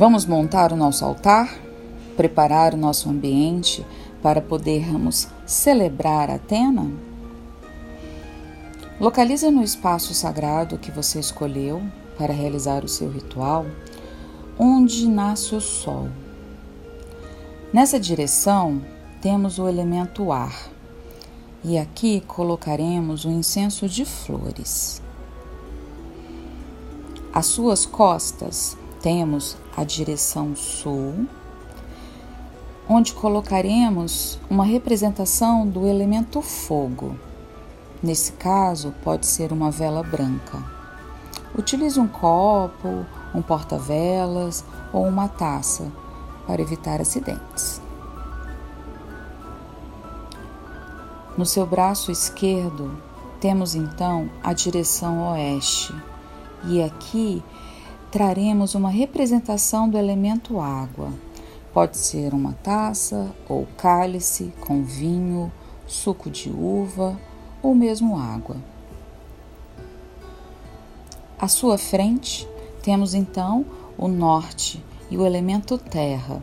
Vamos montar o nosso altar, preparar o nosso ambiente para podermos celebrar Atena? Localiza no espaço sagrado que você escolheu para realizar o seu ritual onde nasce o sol. Nessa direção temos o elemento ar e aqui colocaremos o incenso de flores. Às suas costas temos a direção sul, onde colocaremos uma representação do elemento fogo. Nesse caso, pode ser uma vela branca. Utilize um copo, um porta-velas ou uma taça para evitar acidentes. No seu braço esquerdo, temos então a direção oeste, e aqui traremos uma representação do elemento água. Pode ser uma taça ou cálice com vinho, suco de uva ou mesmo água. À sua frente, temos então o norte e o elemento terra.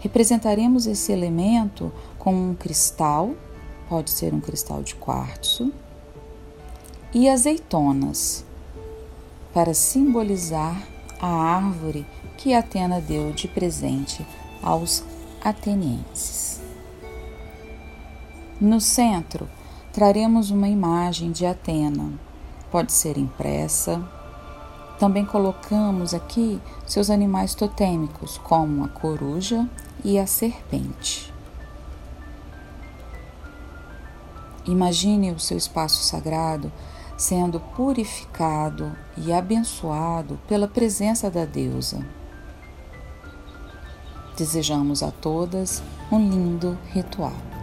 Representaremos esse elemento com um cristal, pode ser um cristal de quartzo, e azeitonas, para simbolizar a árvore que Atena deu de presente aos atenienses. No centro, traremos uma imagem de Atena. Pode ser impressa. Também colocamos aqui seus animais totêmicos, como a coruja e a serpente. Imagine o seu espaço sagrado sendo purificado e abençoado pela presença da deusa. Desejamos a todas um lindo ritual.